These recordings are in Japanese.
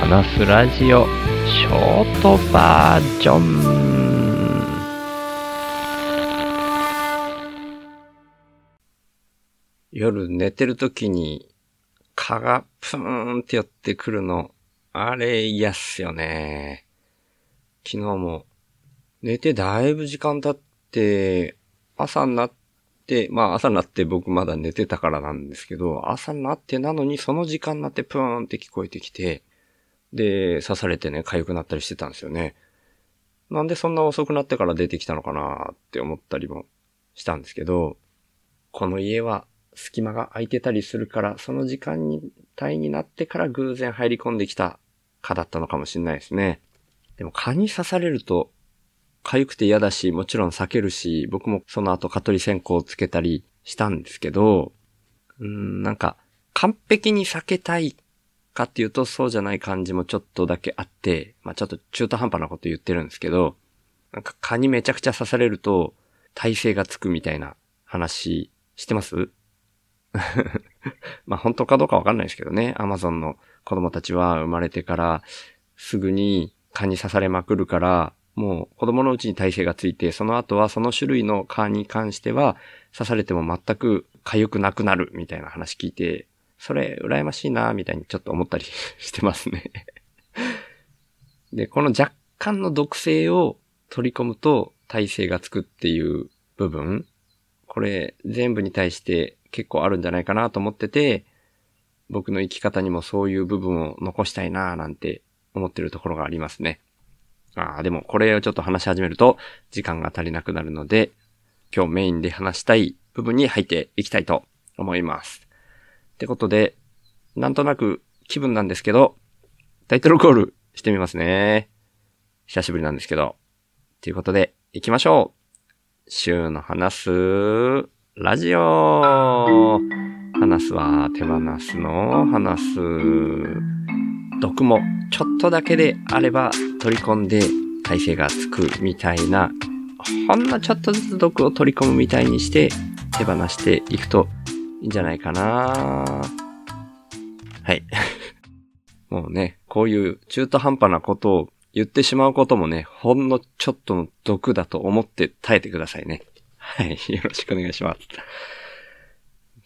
話すラジオショートバージョン夜寝てる時に蚊がプーンって寄ってくるの、あれ嫌っすよね。昨日も寝てだいぶ時間経って朝になって、まあ朝になって僕まだ寝てたからなんですけど、朝になってなのにその時間になってプーンって聞こえてきて、で、刺されてね、痒くなったりしてたんですよね。なんでそんな遅くなってから出てきたのかなって思ったりもしたんですけど、この家は隙間が空いてたりするから、その時間に帯になってから偶然入り込んできた蚊だったのかもしれないですね。でも蚊に刺されると痒くて嫌だし、もちろん避けるし、僕もその後蚊取り線香をつけたりしたんですけど、うん、なんか、完璧に避けたいかっていうとそうじゃない感じもちょっとだけあって、まあちょっと中途半端なこと言ってるんですけど、なんか蚊にめちゃくちゃ刺されると耐性がつくみたいな話してます？まあ本当かどうかわかんないですけどね。アマゾンの子供たちは生まれてからすぐに蚊に刺されまくるから、もう子供のうちに耐性がついて、その後はその種類の蚊に関しては刺されても全く痒くなくなるみたいな話聞いて、それ羨ましいなみたいにちょっと思ったり してますねで、この若干の毒性を取り込むと耐性がつくっていう部分、これ全部に対して結構あるんじゃないかなと思ってて、僕の生き方にもそういう部分を残したいななんて思ってるところがありますね。ああ、でもこれをちょっと話し始めると時間が足りなくなるので、今日メインで話したい部分に入っていきたいと思います。ってことで、なんとなく気分なんですけど、タイトルコールしてみますね。久しぶりなんですけど。ということで、行きましょう。週の話す、ラジオ話すは手放すの話す。毒もちょっとだけであれば取り込んで耐性がつくみたいな、ほんのちょっとずつ毒を取り込むみたいにして手放していくといいんじゃないかなはい。もうね、こういう中途半端なことを言ってしまうこともね、ほんのちょっとの毒だと思って耐えてくださいね。はい。よろしくお願いします。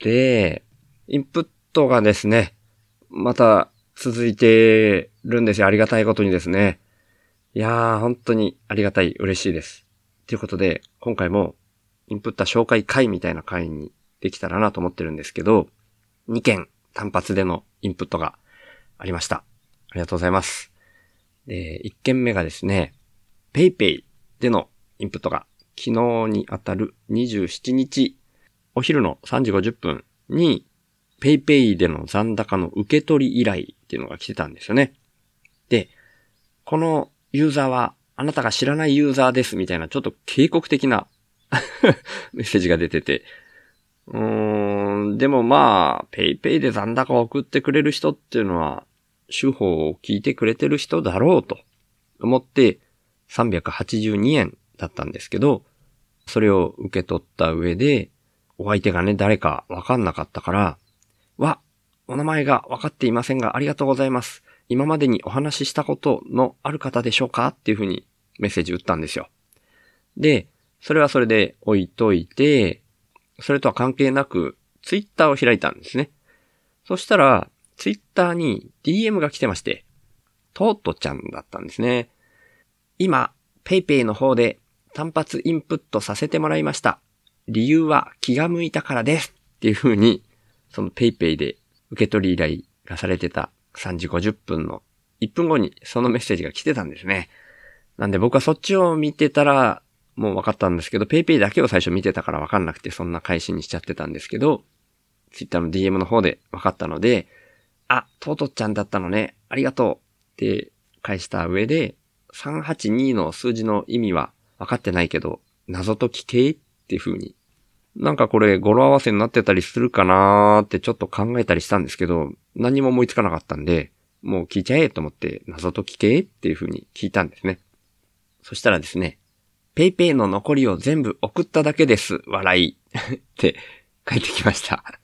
で、インプットがですね、また続いてるんですよ。ありがたいことにですね。いやー、本当にありがたい、嬉しいです。ということで、今回もインプット紹介会みたいな会にできたらなと思ってるんですけど、2件単発でのインプットがありました。ありがとうございます。で、1件目がですね、PayPay でのインプットが昨日にあたる27日、お昼の3時50分に PayPay での残高の受け取り依頼っていうのが来てたんですよね。で、このユーザーはあなたが知らないユーザーですみたいなちょっと警告的な メッセージが出てて、うーん、でもまあ、ペイペイで残高を送ってくれる人っていうのは、手法を聞いてくれてる人だろうと思って382円だったんですけど、それを受け取った上で、お相手がね、誰かわかんなかったから、わ、お名前がわかっていませんがありがとうございます。今までにお話ししたことのある方でしょうか？っていうふうにメッセージ打ったんですよ。で、それはそれで置いといて、それとは関係なく、ツイッターを開いたんですね。そしたら、ツイッターに DM が来てまして、トートちゃんだったんですね。今、ペイペイの方で単発インプットさせてもらいました。理由は気が向いたからです。っていう風に、そのペイペイで受け取り依頼がされてた3時50分の1分後にそのメッセージが来てたんですね。なんで僕はそっちを見てたら、もう分かったんですけど、PayPay だけを最初見てたから分かんなくて、そんな返しにしちゃってたんですけど、Twitter の DM の方で分かったので、あ、トートちゃんだったのね、ありがとうって返した上で、382の数字の意味は分かってないけど、謎解き系っていう風に。なんかこれ語呂合わせになってたりするかなーってちょっと考えたりしたんですけど、何も思いつかなかったんで、もう聞いちゃえと思って謎解き系っていう風に聞いたんですね。そしたらですね、ペイペイの残りを全部送っただけです。笑い。って書いてきました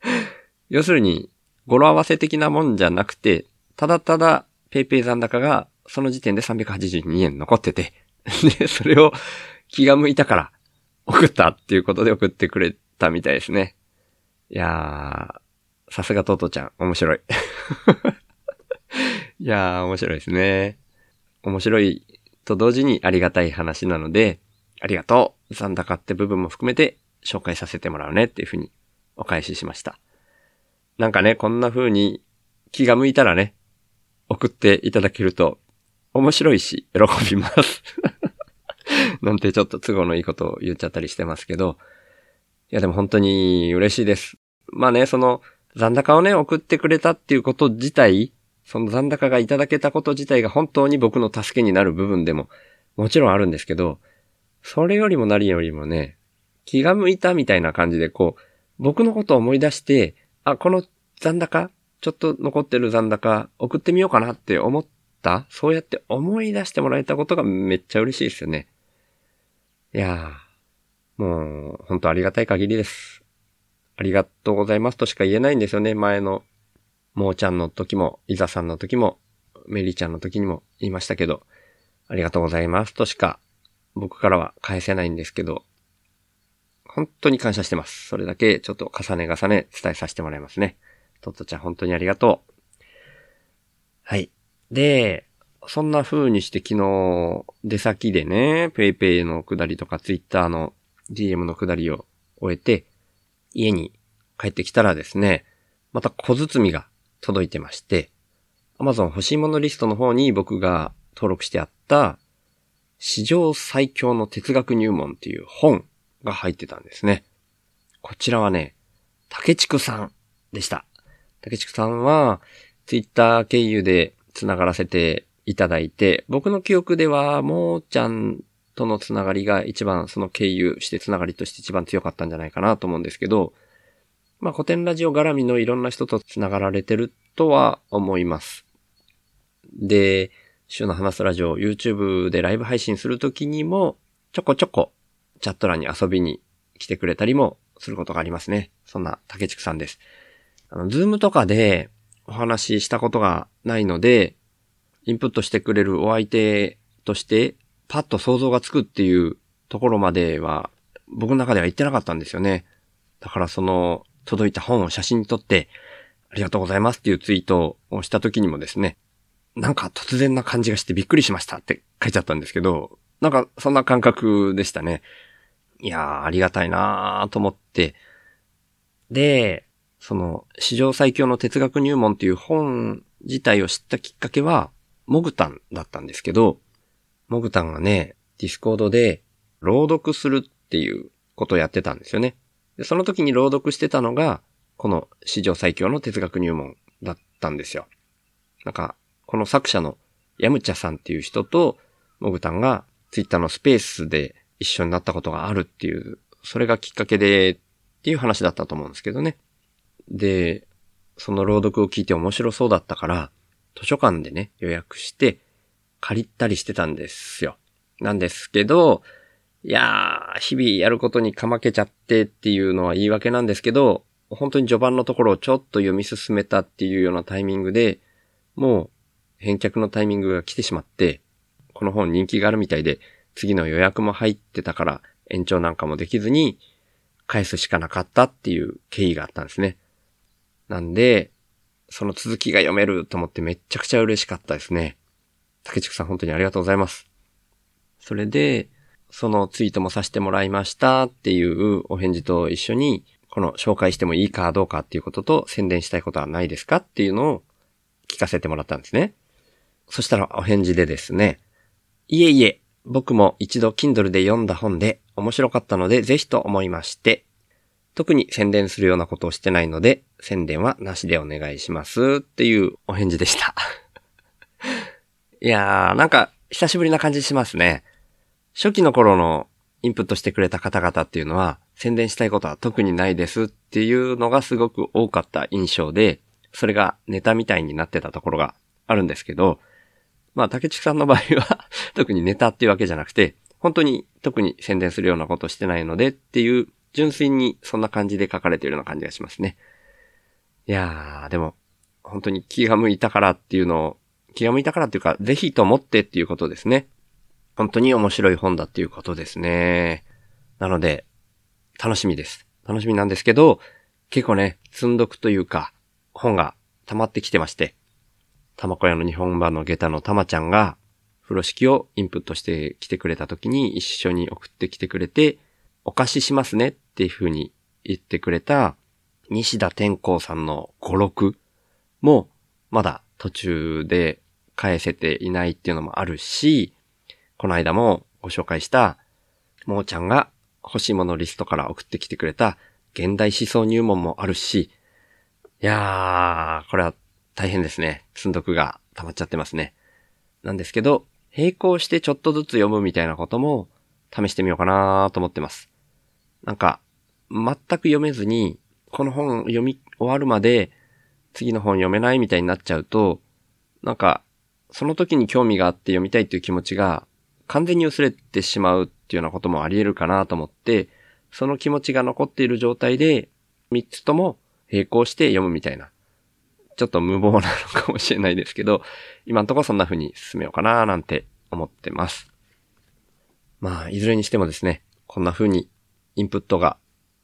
要するに、語呂合わせ的なもんじゃなくて、ただただ、ペイペイ残高が、その時点で382円残ってて、で、それを気が向いたから送ったっていうことで送ってくれたみたいですね。いやー、さすがトトちゃん、面白い。いやー、面白いですね。面白いと同時にありがたい話なので、ありがとう残高って部分も含めて紹介させてもらうねっていうふうにお返ししました。なんかね、こんな風に気が向いたらね、送っていただけると面白いし、喜びます なんてちょっと都合のいいことを言っちゃったりしてますけど、いやでも本当に嬉しいです。まあね、その残高をね、送ってくれたっていうこと自体、その残高がいただけたこと自体が本当に僕の助けになる部分でももちろんあるんですけど、それよりも何よりもね、気が向いたみたいな感じでこう、僕のことを思い出して、あ、この残高ちょっと残ってる残高送ってみようかなって思った、そうやって思い出してもらえたことがめっちゃ嬉しいですよね。いやー、もう、本当ありがたい限りです。ありがとうございますとしか言えないんですよね。前の、もーちゃんの時も、いざさんの時も、メリーちゃんの時にも言いましたけど、ありがとうございますとしか、僕からは返せないんですけど、本当に感謝してます。それだけちょっと重ね重ね伝えさせてもらいますね。トットちゃん本当にありがとう。はい。で、そんな風にして昨日、出先でね、ペイペイの下りとかツイッターの DM の下りを終えて、家に帰ってきたらですね、また小包が届いてまして、Amazon 欲しいものリストの方に僕が登録してあった、史上最強の哲学入門っていう本が入ってたんですね。こちらはね、竹地区さんでした。竹地区さんは、ツイッター経由で繋がらせていただいて、僕の記憶では、もーちゃんとのつながりが一番その経由してつながりとして一番強かったんじゃないかなと思うんですけど、まあコテンラジオ絡みのいろんな人とつながられてるとは思います。で、週の話すラジオ、YouTube でライブ配信するときにも、ちょこちょこチャット欄に遊びに来てくれたりもすることがありますね。そんな竹地区さんです。あの、ズームとかでお話ししたことがないので、インプットしてくれるお相手として、パッと想像がつくっていうところまでは、僕の中では言ってなかったんですよね。だからその、届いた本を写真に撮って、ありがとうございますっていうツイートをした時にもですね、なんか突然な感じがしてびっくりしましたって書いちゃったんですけど、なんかそんな感覚でしたね。いやー、ありがたいなーと思って、で、その、史上最強の哲学入門っていう本自体を知ったきっかけは、モグタンだったんですけど、モグタンがね、ディスコードで朗読するっていうことをやってたんですよね。で、その時に朗読してたのが、この史上最強の哲学入門だったんですよ。なんか、この作者のヤムチャさんっていう人と、モグタンがツイッターのスペースで一緒になったことがあるっていう、それがきっかけでっていう話だったと思うんですけどね。で、その朗読を聞いて面白そうだったから、図書館でね、予約して借りたりしてたんですよ。なんですけど、いやー、日々やることにかまけちゃってっていうのは言い訳なんですけど、本当に序盤のところをちょっと読み進めたっていうようなタイミングで、もう返却のタイミングが来てしまって、この本人気があるみたいで、次の予約も入ってたから延長なんかもできずに返すしかなかったっていう経緯があったんですね。なんで、その続きが読めると思ってめちゃくちゃ嬉しかったですね。竹畜さん本当にありがとうございます。それで、そのツイートもさせてもらいましたっていうお返事と一緒に、この紹介してもいいかどうかっていうことと宣伝したいことはないですかっていうのを聞かせてもらったんですね。そしたらお返事でですね、いえいえ、僕も一度 Kindle で読んだ本で面白かったのでぜひと思いまして、特に宣伝するようなことをしてないので、宣伝はなしでお願いしますっていうお返事でしたいやー、なんか久しぶりな感じしますね。初期の頃のインプットしてくれた方々っていうのは、宣伝したいことは特にないですっていうのがすごく多かった印象で、それがネタみたいになってたところがあるんですけど、まあ、竹内さんの場合は 特にネタっていうわけじゃなくて、本当に特に宣伝するようなことしてないのでっていう純粋にそんな感じで書かれているような感じがしますね。いやー、でも、本当に気が向いたからっていうのを、気が向いたからっていうか、ぜひと思ってっていうことですね。本当に面白い本だっていうことですね。なので、楽しみです。楽しみなんですけど、結構ね、積んどくというか、本が溜まってきてまして、玉子屋の日本版の下駄のたまちゃんが、風呂敷をインプットしてきてくれた時に一緒に送ってきてくれて、お貸ししますねっていう風に言ってくれた、西田天功さんの語録も、まだ途中で返せていないっていうのもあるし、この間もご紹介した、もーちゃんが欲しいものリストから送ってきてくれた現代思想入門もあるし、いやー、これは大変ですね。積んどくが溜まっちゃってますね。なんですけど、並行してちょっとずつ読むみたいなことも試してみようかなと思ってます。なんか、全く読めずに、この本読み終わるまで次の本読めないみたいになっちゃうと、なんか、その時に興味があって読みたいっていう気持ちが完全に薄れてしまうっていうようなこともあり得るかなと思って、その気持ちが残っている状態で、3つとも並行して読むみたいな。ちょっと無謀なのかもしれないですけど、今んとこそんな風に進めようかななんて思ってます。まあ、いずれにしてもですね、こんな風にインプットが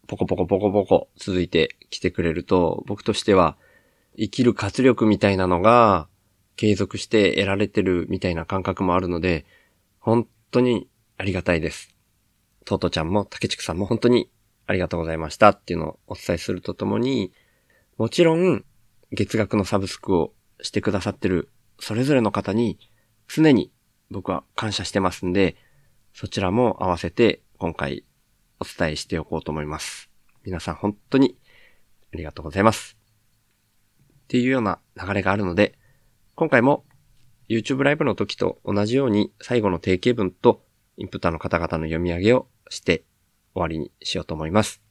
ポコポコポコポコ続いてきてくれると、僕としては生きる活力みたいなのが継続して得られてるみたいな感覚もあるので、本当にありがたいです。トートちゃんも竹畜さんも本当にありがとうございましたっていうのをお伝えするとともに、もちろん月額のサブスクをしてくださってるそれぞれの方に常に僕は感謝してますんで、そちらも合わせて今回お伝えしておこうと思います。皆さん本当にありがとうございます。っていうような流れがあるので、今回も YouTube ライブの時と同じように最後の定型文とインプッターの方々の読み上げをして終わりにしようと思います。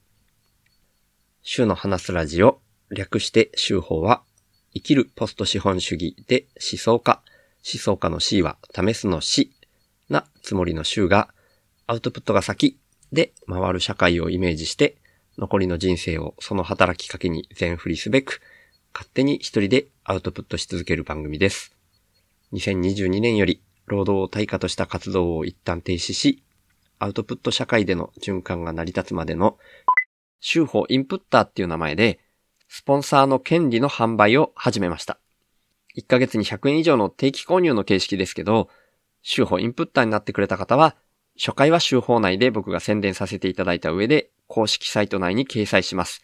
週の話すラジオ、略して週報は、生きるポスト資本主義で思想家、思想家の C は試すの C なつもりの週が、アウトプットが先で回る社会をイメージして、残りの人生をその働きかけに全振りすべく、勝手に一人でアウトプットし続ける番組です。2022年より労働を対価とした活動を一旦停止し、アウトプット社会での循環が成り立つまでの、週報インプッターっていう名前で、スポンサーの権利の販売を始めました。1ヶ月に100円以上の定期購入の形式ですけど、週報インプッターになってくれた方は、初回は週報内で僕が宣伝させていただいた上で、公式サイト内に掲載します。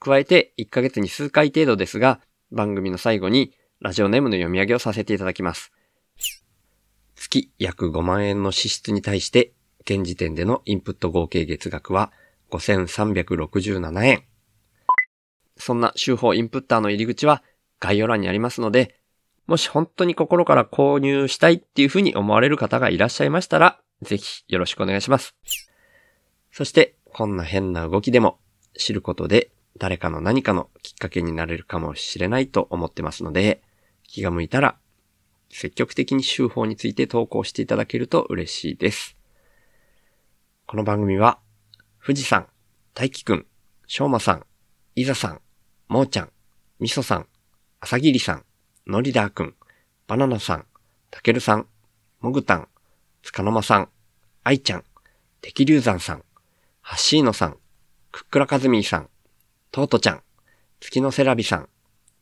加えて、1ヶ月に数回程度ですが、番組の最後に、ラジオネームの読み上げをさせていただきます。月約5万円の支出に対して、現時点でのインプット合計月額は5367円。そんな週報インプッターの入り口は概要欄にありますので、もし本当に心から購入したいっていうふうに思われる方がいらっしゃいましたら、ぜひよろしくお願いします。そして、こんな変な動きでも知ることで誰かの何かのきっかけになれるかもしれないと思ってますので、気が向いたら積極的に週報について投稿していただけると嬉しいです。この番組は、富士山、大輝くん、しょうまさん、いざさん、もーちゃん、みそさん、あさぎりさん、のりだーくん、バナナさん、たけるさん、もぐたん、つかのまさん、あいちゃん、てきりゅうざんさん、はっしーのさん、くっくらかずみーさん、とうとちゃん、月のセラビさん、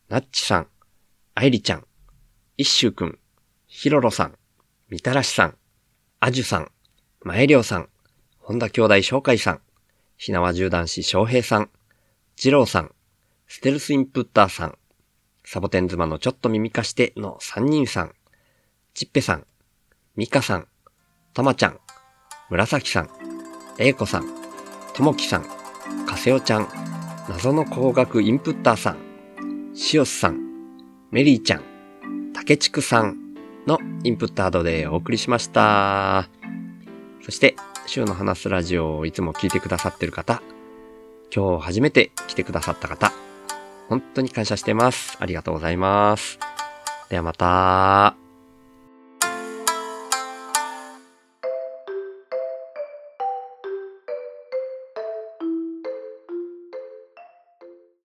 なっちさん、あいりちゃん、一周くん、ひろろさん、みたらしさん、あじゅさん、まえりょうさん、本田兄弟紹介さん、ひなわ銃男子翔平さん、じろうさん、ステルスインプッターさん、サボテン妻のちょっと耳貸しての3人さん、ちっぺさん、みかさん、たまちゃん、紫さん、えいこさん、ともきさん、かせおちゃん、謎の工学インプッターさん、しおすさん、メリーちゃん、竹地区さんのインプットアドでお送りしました。そして、週の話すラジオをいつも聞いてくださってる方、今日初めて来てくださった方、本当に感謝してます。ありがとうございます。ではまた。